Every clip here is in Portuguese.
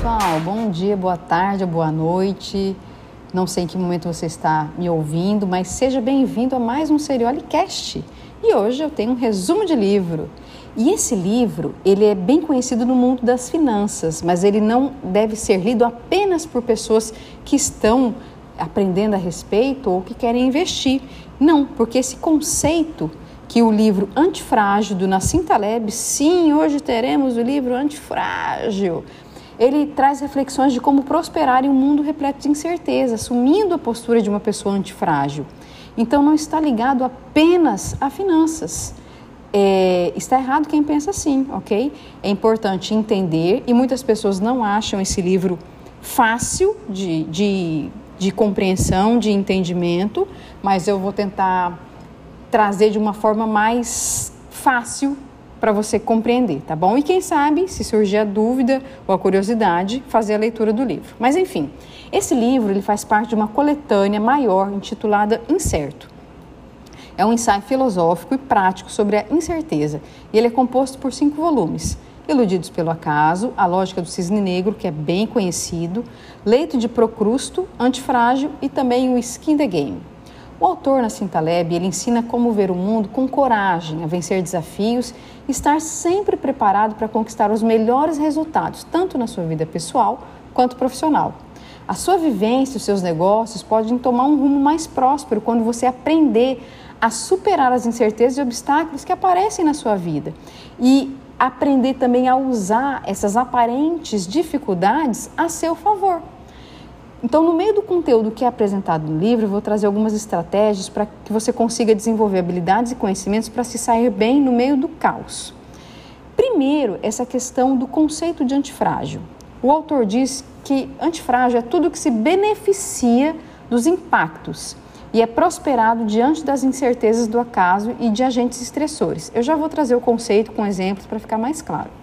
pessoal, bom dia, boa tarde, boa noite. Não sei em que momento você está me ouvindo, mas seja bem-vindo a mais um Seriolicast. E hoje eu tenho um resumo de livro. E esse livro, ele é bem conhecido no mundo das finanças, mas ele não deve ser lido apenas por pessoas que estão aprendendo a respeito ou que querem investir. Não, porque esse conceito que o livro Antifrágil do Nassim Taleb, sim, hoje teremos o livro Antifrágil. Ele traz reflexões de como prosperar em um mundo repleto de incerteza, assumindo a postura de uma pessoa antifrágil. Então não está ligado apenas a finanças. É, está errado quem pensa assim, ok? É importante entender e muitas pessoas não acham esse livro fácil de, de, de compreensão, de entendimento, mas eu vou tentar trazer de uma forma mais fácil para você compreender, tá bom? E quem sabe, se surgir a dúvida ou a curiosidade, fazer a leitura do livro. Mas enfim, esse livro ele faz parte de uma coletânea maior intitulada Incerto. É um ensaio filosófico e prático sobre a incerteza e ele é composto por cinco volumes. Iludidos pelo Acaso, A Lógica do Cisne Negro, que é bem conhecido, Leito de Procrusto, Antifrágil e também o Skin the Game. O autor Nassim Taleb ele ensina como ver o mundo com coragem, a vencer desafios e estar sempre preparado para conquistar os melhores resultados, tanto na sua vida pessoal quanto profissional. A sua vivência, os seus negócios podem tomar um rumo mais próspero quando você aprender a superar as incertezas e obstáculos que aparecem na sua vida e aprender também a usar essas aparentes dificuldades a seu favor. Então, no meio do conteúdo que é apresentado no livro, eu vou trazer algumas estratégias para que você consiga desenvolver habilidades e conhecimentos para se sair bem no meio do caos. Primeiro, essa questão do conceito de antifrágil. O autor diz que antifrágil é tudo que se beneficia dos impactos e é prosperado diante das incertezas do acaso e de agentes estressores. Eu já vou trazer o conceito com exemplos para ficar mais claro.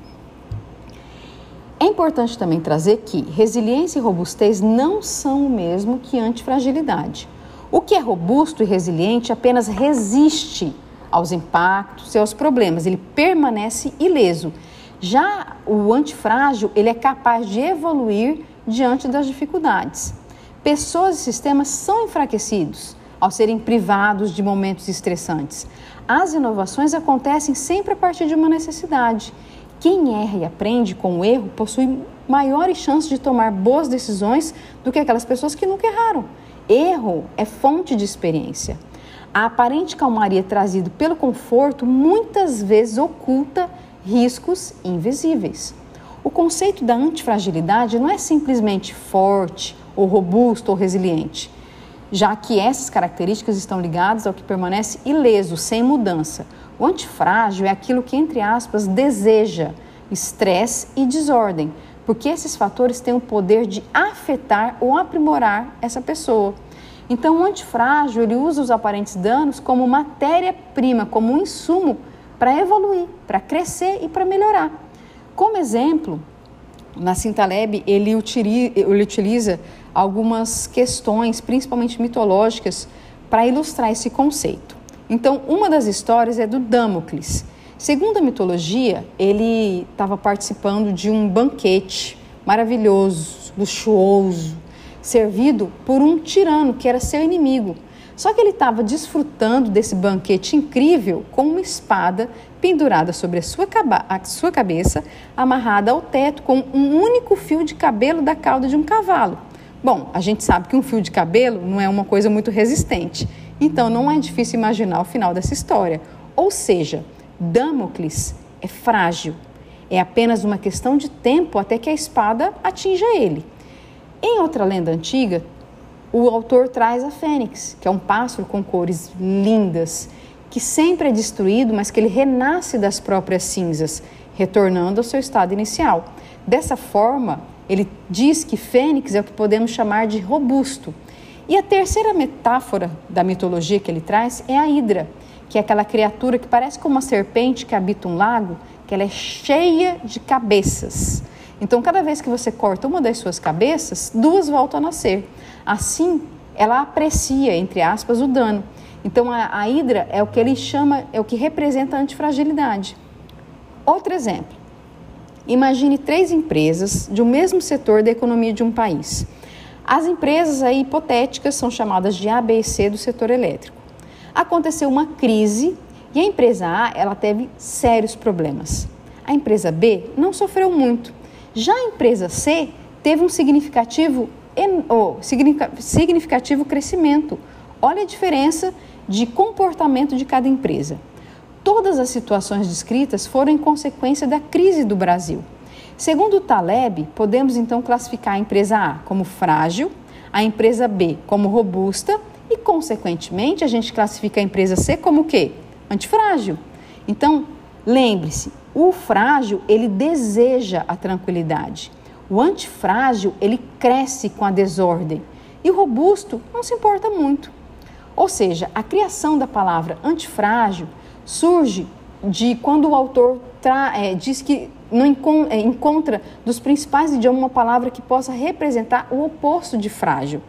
É importante também trazer que resiliência e robustez não são o mesmo que antifragilidade. O que é robusto e resiliente apenas resiste aos impactos e aos problemas, ele permanece ileso. Já o antifrágil, ele é capaz de evoluir diante das dificuldades. Pessoas e sistemas são enfraquecidos ao serem privados de momentos estressantes. As inovações acontecem sempre a partir de uma necessidade quem erra e aprende com o erro possui maiores chances de tomar boas decisões do que aquelas pessoas que nunca erraram. Erro é fonte de experiência. A aparente calmaria trazida pelo conforto muitas vezes oculta riscos invisíveis. O conceito da antifragilidade não é simplesmente forte, ou robusto ou resiliente, já que essas características estão ligadas ao que permanece ileso, sem mudança, o antifrágil é aquilo que, entre aspas, deseja estresse e desordem, porque esses fatores têm o poder de afetar ou aprimorar essa pessoa. Então, o antifrágil ele usa os aparentes danos como matéria-prima, como um insumo para evoluir, para crescer e para melhorar. Como exemplo, na Taleb ele utiliza, ele utiliza algumas questões, principalmente mitológicas, para ilustrar esse conceito. Então, uma das histórias é do Damocles. Segundo a mitologia, ele estava participando de um banquete maravilhoso, luxuoso, servido por um tirano que era seu inimigo. Só que ele estava desfrutando desse banquete incrível com uma espada pendurada sobre a sua, a sua cabeça, amarrada ao teto com um único fio de cabelo da cauda de um cavalo. Bom, a gente sabe que um fio de cabelo não é uma coisa muito resistente. Então não é difícil imaginar o final dessa história. Ou seja, Damocles é frágil. É apenas uma questão de tempo até que a espada atinja ele. Em outra lenda antiga, o autor traz a fênix, que é um pássaro com cores lindas, que sempre é destruído, mas que ele renasce das próprias cinzas, retornando ao seu estado inicial. Dessa forma, ele diz que fênix é o que podemos chamar de robusto e a terceira metáfora da mitologia que ele traz é a Hidra, que é aquela criatura que parece como uma serpente que habita um lago, que ela é cheia de cabeças. Então, cada vez que você corta uma das suas cabeças, duas voltam a nascer. Assim, ela aprecia, entre aspas, o dano. Então, a, a Hidra é o que ele chama, é o que representa a antifragilidade. Outro exemplo. Imagine três empresas de um mesmo setor da economia de um país. As empresas aí hipotéticas são chamadas de A, B e C do setor elétrico. Aconteceu uma crise e a empresa A ela teve sérios problemas. A empresa B não sofreu muito. Já a empresa C teve um significativo, oh, significativo crescimento. Olha a diferença de comportamento de cada empresa. Todas as situações descritas foram em consequência da crise do Brasil. Segundo Taleb, podemos então classificar a empresa A como frágil, a empresa B como robusta e, consequentemente, a gente classifica a empresa C como o quê? Antifrágil. Então, lembre-se, o frágil, ele deseja a tranquilidade. O antifrágil, ele cresce com a desordem. E o robusto não se importa muito. Ou seja, a criação da palavra antifrágil surge de quando o autor é, diz que não é, encontra dos principais idiomas uma palavra que possa representar o oposto de frágil.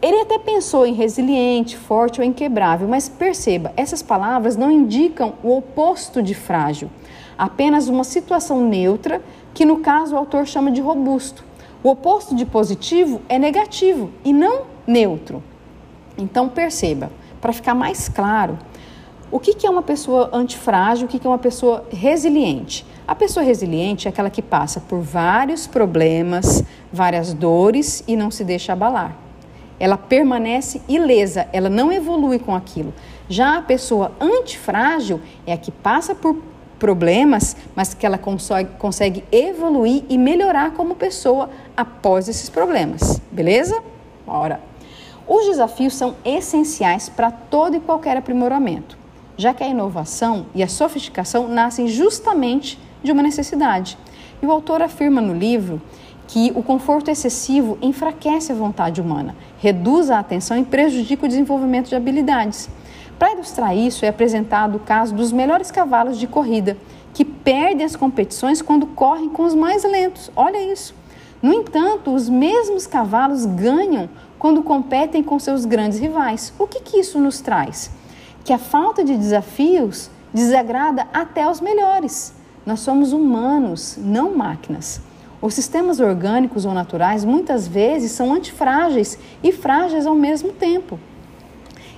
Ele até pensou em resiliente, forte ou inquebrável, mas perceba, essas palavras não indicam o oposto de frágil, apenas uma situação neutra que no caso o autor chama de robusto. O oposto de positivo é negativo e não neutro. Então perceba, para ficar mais claro, o que, é uma pessoa antifrágil, o que, é uma pessoa resiliente? A pessoa resiliente é aquela que passa por vários problemas, várias dores e não se deixa abalar. Ela permanece ilesa, ela não evolui com aquilo. Já a pessoa antifrágil é a que passa por problemas, mas que ela consegue, consegue evoluir e melhorar como pessoa após esses problemas. Beleza? Ora, os desafios são essenciais para todo e qualquer aprimoramento já que a inovação e a sofisticação nascem justamente de uma necessidade. E o autor afirma no livro que o conforto excessivo enfraquece a vontade humana, reduz a atenção e prejudica o desenvolvimento de habilidades. Para ilustrar isso, é apresentado o caso dos melhores cavalos de corrida, que perdem as competições quando correm com os mais lentos. Olha isso. No entanto, os mesmos cavalos ganham quando competem com seus grandes rivais. O que, que isso nos traz? que a falta de desafios desagrada até os melhores. Nós somos humanos, não máquinas. Os sistemas orgânicos ou naturais muitas vezes são antifrágeis e frágeis ao mesmo tempo.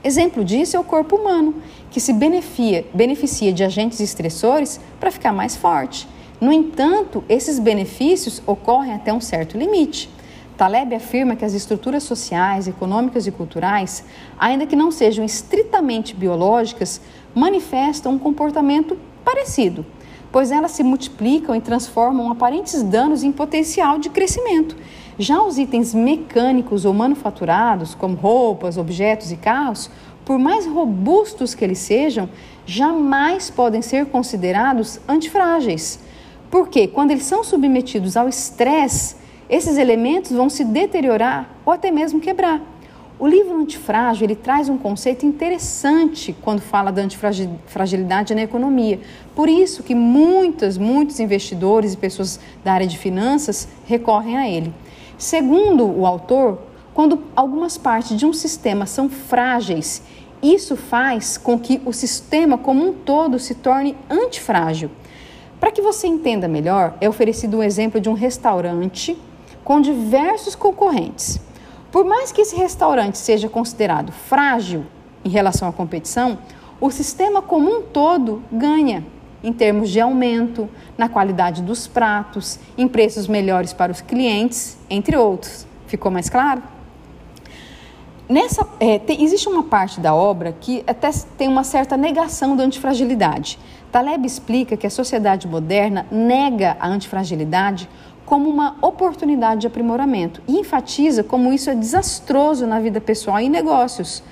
Exemplo disso é o corpo humano, que se beneficia, beneficia de agentes estressores para ficar mais forte. No entanto, esses benefícios ocorrem até um certo limite. Taleb afirma que as estruturas sociais, econômicas e culturais, ainda que não sejam estritamente biológicas, manifestam um comportamento parecido, pois elas se multiplicam e transformam aparentes danos em potencial de crescimento. Já os itens mecânicos ou manufaturados, como roupas, objetos e carros, por mais robustos que eles sejam, jamais podem ser considerados antifrágeis. Porque quando eles são submetidos ao estresse, esses elementos vão se deteriorar ou até mesmo quebrar. O livro Antifrágil ele traz um conceito interessante quando fala da antifragilidade na economia. Por isso que muitas, muitos investidores e pessoas da área de finanças recorrem a ele. Segundo o autor, quando algumas partes de um sistema são frágeis, isso faz com que o sistema como um todo se torne antifrágil. Para que você entenda melhor, é oferecido um exemplo de um restaurante com diversos concorrentes. Por mais que esse restaurante seja considerado frágil em relação à competição, o sistema como um todo ganha em termos de aumento, na qualidade dos pratos, em preços melhores para os clientes, entre outros. Ficou mais claro? Nessa, é, tem, existe uma parte da obra que até tem uma certa negação da antifragilidade. Taleb explica que a sociedade moderna nega a antifragilidade como uma oportunidade de aprimoramento e enfatiza como isso é desastroso na vida pessoal e negócios.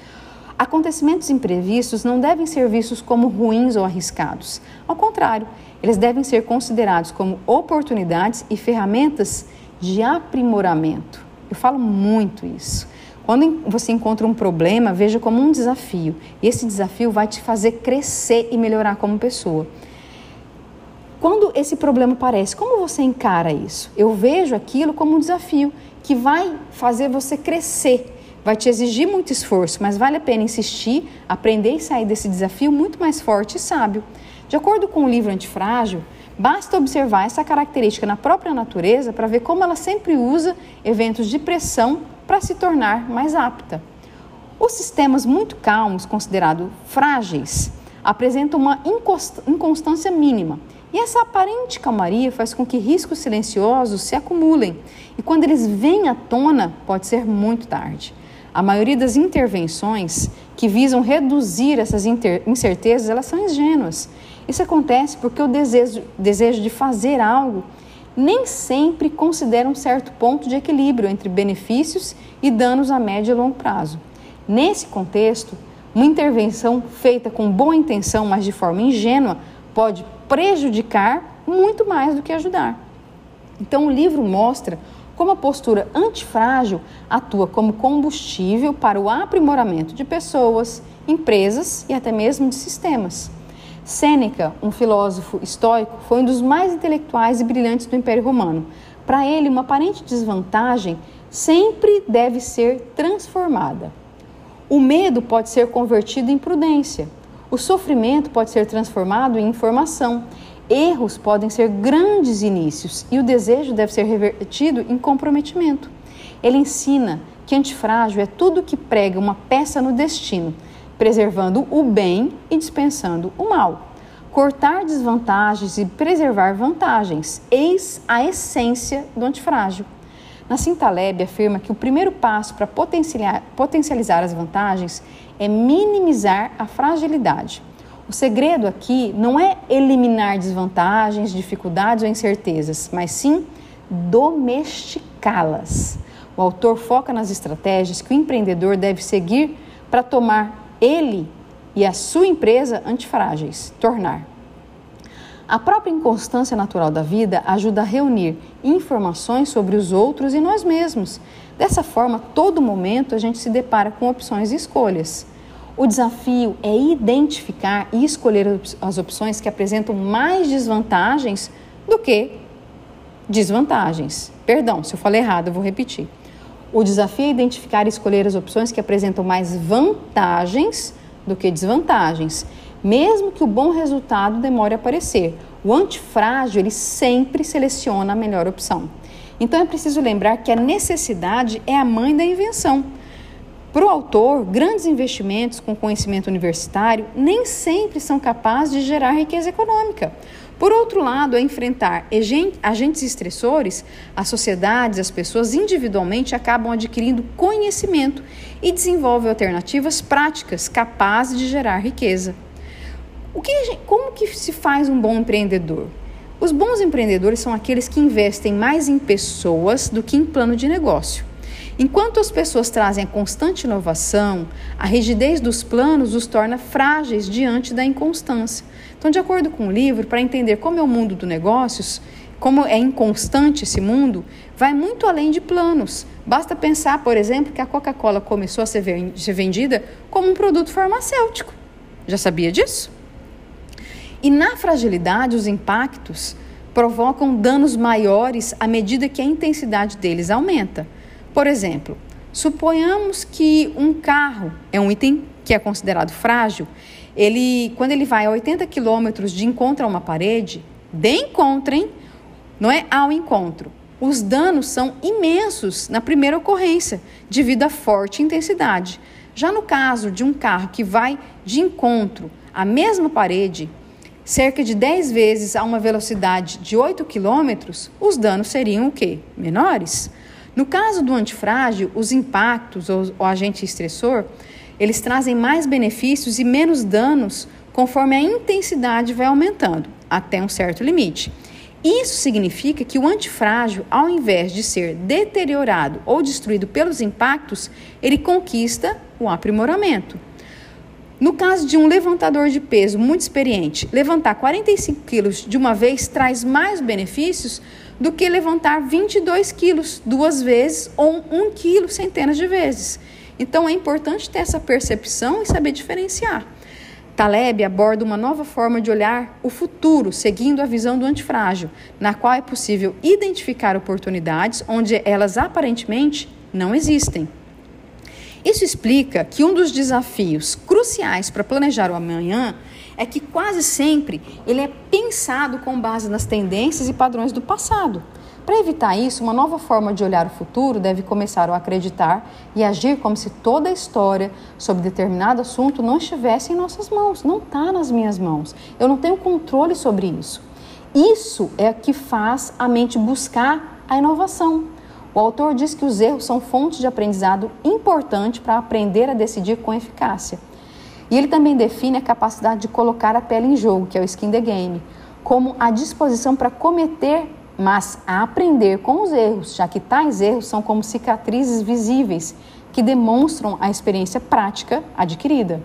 Acontecimentos imprevistos não devem ser vistos como ruins ou arriscados. Ao contrário, eles devem ser considerados como oportunidades e ferramentas de aprimoramento. Eu falo muito isso. Quando você encontra um problema, veja como um desafio. E esse desafio vai te fazer crescer e melhorar como pessoa. Quando esse problema aparece, como você encara isso? Eu vejo aquilo como um desafio que vai fazer você crescer, vai te exigir muito esforço, mas vale a pena insistir, aprender e sair desse desafio muito mais forte e sábio. De acordo com o livro Antifrágil, basta observar essa característica na própria natureza para ver como ela sempre usa eventos de pressão para se tornar mais apta. Os sistemas muito calmos, considerados frágeis, apresentam uma inconstância mínima. E essa aparente calmaria faz com que riscos silenciosos se acumulem. E quando eles vêm à tona, pode ser muito tarde. A maioria das intervenções que visam reduzir essas incertezas, elas são ingênuas. Isso acontece porque o desejo, desejo de fazer algo nem sempre considera um certo ponto de equilíbrio entre benefícios e danos a médio e longo prazo. Nesse contexto, uma intervenção feita com boa intenção, mas de forma ingênua, pode prejudicar muito mais do que ajudar. Então, o livro mostra como a postura antifrágil atua como combustível para o aprimoramento de pessoas, empresas e até mesmo de sistemas. Sêneca, um filósofo estoico, foi um dos mais intelectuais e brilhantes do Império Romano. Para ele, uma aparente desvantagem sempre deve ser transformada. O medo pode ser convertido em prudência. O sofrimento pode ser transformado em informação. Erros podem ser grandes inícios e o desejo deve ser revertido em comprometimento. Ele ensina que antifrágil é tudo que prega uma peça no destino, preservando o bem e dispensando o mal. Cortar desvantagens e preservar vantagens, eis a essência do antifrágil. Nassim Taleb afirma que o primeiro passo para potencializar as vantagens é minimizar a fragilidade. O segredo aqui não é eliminar desvantagens, dificuldades ou incertezas, mas sim domesticá-las. O autor foca nas estratégias que o empreendedor deve seguir para tomar ele e a sua empresa antifrágeis, tornar. A própria inconstância natural da vida ajuda a reunir informações sobre os outros e nós mesmos. Dessa forma, todo momento a gente se depara com opções e escolhas. O desafio é identificar e escolher as opções que apresentam mais desvantagens do que desvantagens. Perdão, se eu falei errado, eu vou repetir. O desafio é identificar e escolher as opções que apresentam mais vantagens do que desvantagens mesmo que o bom resultado demore a aparecer. O antifrágil, ele sempre seleciona a melhor opção. Então é preciso lembrar que a necessidade é a mãe da invenção. Para o autor, grandes investimentos com conhecimento universitário nem sempre são capazes de gerar riqueza econômica. Por outro lado, a enfrentar agentes estressores, as sociedades, as pessoas individualmente acabam adquirindo conhecimento e desenvolvem alternativas práticas capazes de gerar riqueza. O que, como que se faz um bom empreendedor? Os bons empreendedores são aqueles que investem mais em pessoas do que em plano de negócio. Enquanto as pessoas trazem a constante inovação, a rigidez dos planos os torna frágeis diante da inconstância. Então, de acordo com o livro, para entender como é o mundo dos negócios, como é inconstante esse mundo, vai muito além de planos. Basta pensar, por exemplo, que a Coca-Cola começou a ser vendida como um produto farmacêutico. Já sabia disso? E na fragilidade, os impactos provocam danos maiores à medida que a intensidade deles aumenta. Por exemplo, suponhamos que um carro é um item que é considerado frágil. Ele, quando ele vai a 80 quilômetros de encontro a uma parede, de encontro, hein? Não é ao encontro. Os danos são imensos na primeira ocorrência, devido à forte intensidade. Já no caso de um carro que vai de encontro à mesma parede, cerca de 10 vezes a uma velocidade de 8 km, os danos seriam o quê? Menores. No caso do antifrágil, os impactos ou o agente estressor, eles trazem mais benefícios e menos danos conforme a intensidade vai aumentando, até um certo limite. Isso significa que o antifrágil, ao invés de ser deteriorado ou destruído pelos impactos, ele conquista o aprimoramento. No caso de um levantador de peso muito experiente, levantar 45 quilos de uma vez traz mais benefícios do que levantar 22 quilos duas vezes ou um quilo centenas de vezes. Então é importante ter essa percepção e saber diferenciar. Taleb aborda uma nova forma de olhar o futuro, seguindo a visão do antifrágil, na qual é possível identificar oportunidades onde elas aparentemente não existem. Isso explica que um dos desafios cruciais para planejar o amanhã é que quase sempre ele é pensado com base nas tendências e padrões do passado. Para evitar isso, uma nova forma de olhar o futuro deve começar a acreditar e agir como se toda a história sobre determinado assunto não estivesse em nossas mãos, não está nas minhas mãos. Eu não tenho controle sobre isso. Isso é o que faz a mente buscar a inovação. O autor diz que os erros são fontes de aprendizado importante para aprender a decidir com eficácia. E ele também define a capacidade de colocar a pele em jogo, que é o skin the game, como a disposição para cometer, mas a aprender com os erros, já que tais erros são como cicatrizes visíveis que demonstram a experiência prática adquirida.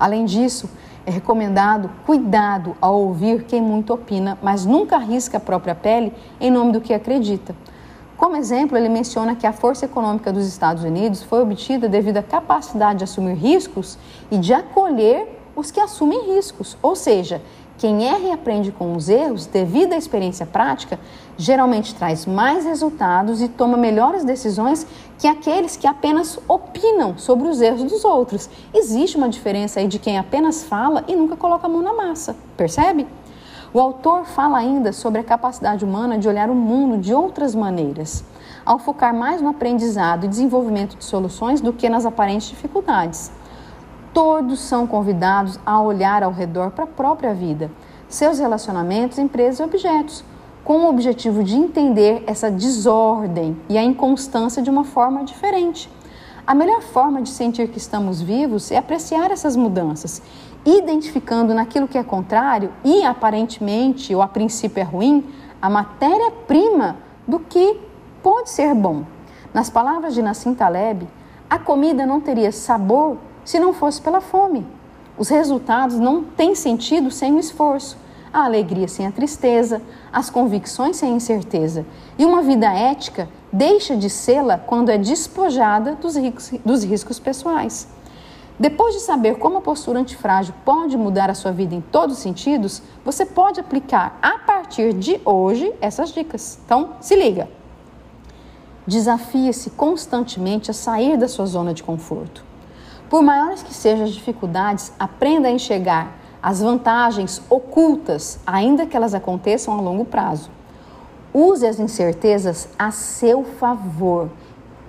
Além disso, é recomendado cuidado ao ouvir quem muito opina, mas nunca arrisca a própria pele em nome do que acredita. Como exemplo, ele menciona que a força econômica dos Estados Unidos foi obtida devido à capacidade de assumir riscos e de acolher os que assumem riscos. Ou seja, quem erra e aprende com os erros, devido à experiência prática, geralmente traz mais resultados e toma melhores decisões que aqueles que apenas opinam sobre os erros dos outros. Existe uma diferença aí de quem apenas fala e nunca coloca a mão na massa, percebe? O autor fala ainda sobre a capacidade humana de olhar o mundo de outras maneiras, ao focar mais no aprendizado e desenvolvimento de soluções do que nas aparentes dificuldades. Todos são convidados a olhar ao redor para a própria vida, seus relacionamentos, empresas e objetos, com o objetivo de entender essa desordem e a inconstância de uma forma diferente. A melhor forma de sentir que estamos vivos é apreciar essas mudanças identificando naquilo que é contrário e aparentemente ou a princípio é ruim, a matéria-prima do que pode ser bom. Nas palavras de Nassim Taleb, a comida não teria sabor se não fosse pela fome. Os resultados não têm sentido sem o esforço, a alegria sem a tristeza, as convicções sem a incerteza. E uma vida ética deixa de sê-la quando é despojada dos riscos, dos riscos pessoais. Depois de saber como a postura antifrágil pode mudar a sua vida em todos os sentidos, você pode aplicar a partir de hoje essas dicas. Então, se liga. Desafie-se constantemente a sair da sua zona de conforto. Por maiores que sejam as dificuldades, aprenda a enxergar as vantagens ocultas, ainda que elas aconteçam a longo prazo. Use as incertezas a seu favor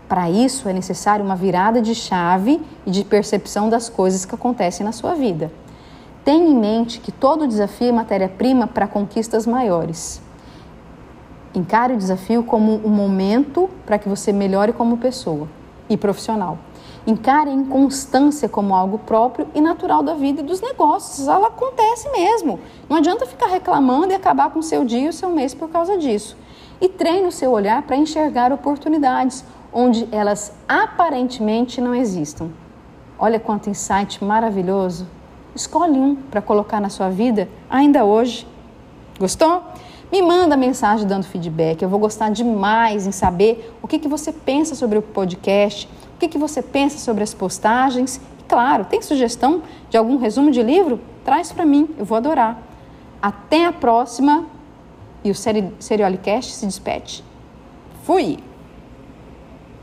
para isso é necessário uma virada de chave e de percepção das coisas que acontecem na sua vida. Tenha em mente que todo desafio é matéria-prima para conquistas maiores. Encare o desafio como um momento para que você melhore como pessoa e profissional. Encare a inconstância como algo próprio e natural da vida e dos negócios. Ela acontece mesmo. Não adianta ficar reclamando e acabar com o seu dia e o seu mês por causa disso. E treine o seu olhar para enxergar oportunidades, onde elas aparentemente não existam. Olha quanto insight maravilhoso. Escolhe um para colocar na sua vida ainda hoje. Gostou? Me manda mensagem dando feedback. Eu vou gostar demais em saber o que, que você pensa sobre o podcast, o que, que você pensa sobre as postagens. E claro, tem sugestão de algum resumo de livro? Traz para mim, eu vou adorar. Até a próxima e o Seriolicast se despede. Fui!